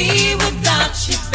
Which one?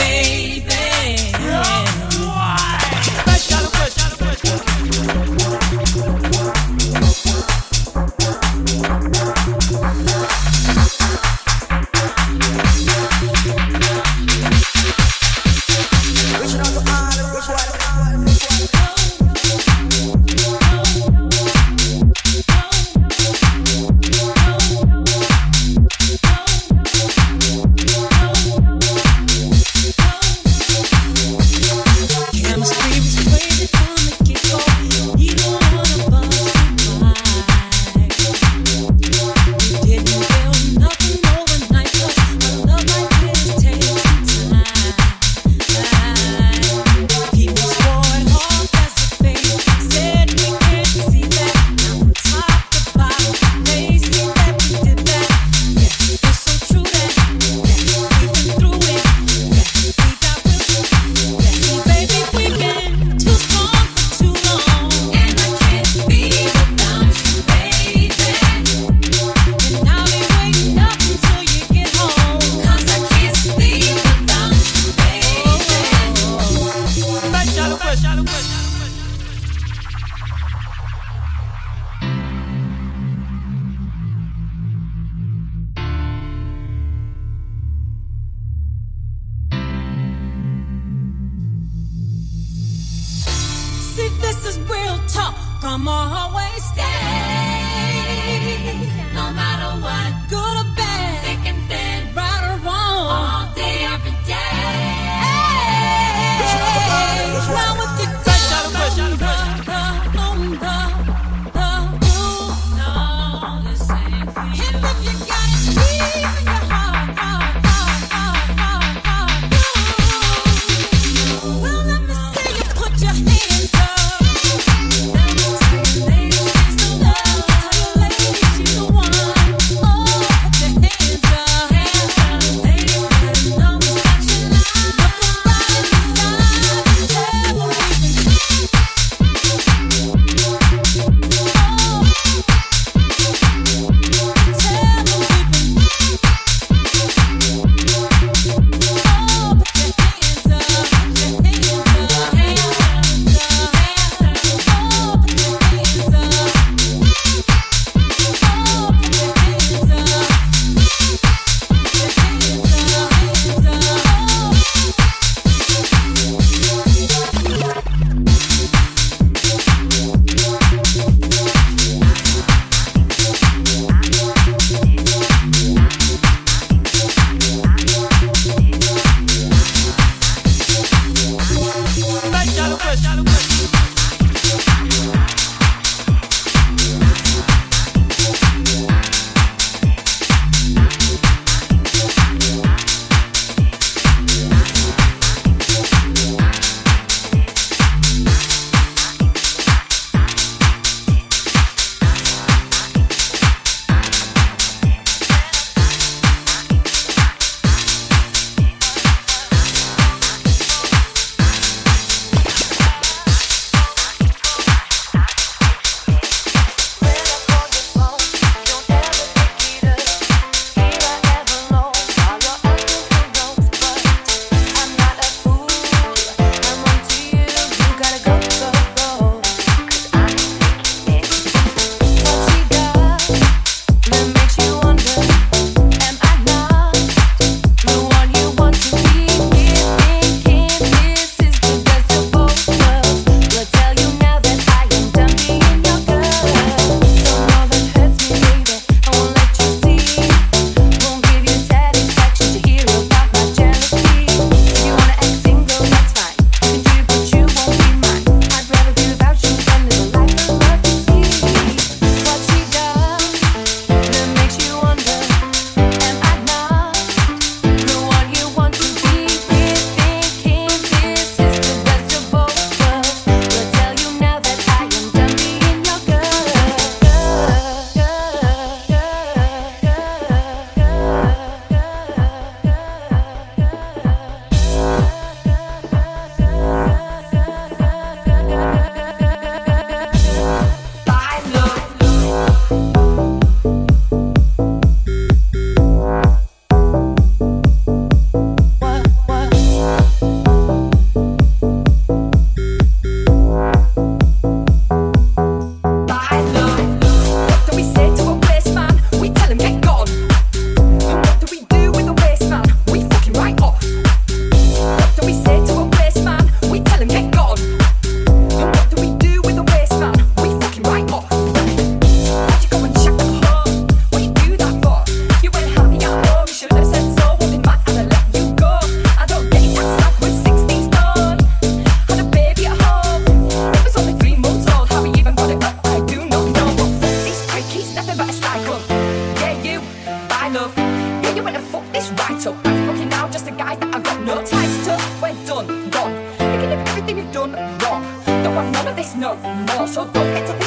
Bye, love. Yeah, you went and fucked this right up. I'm fucking now just a guy that I've got no ties to. We're done, gone. Thinking of everything you've done wrong. Don't want none of this no more. So don't get to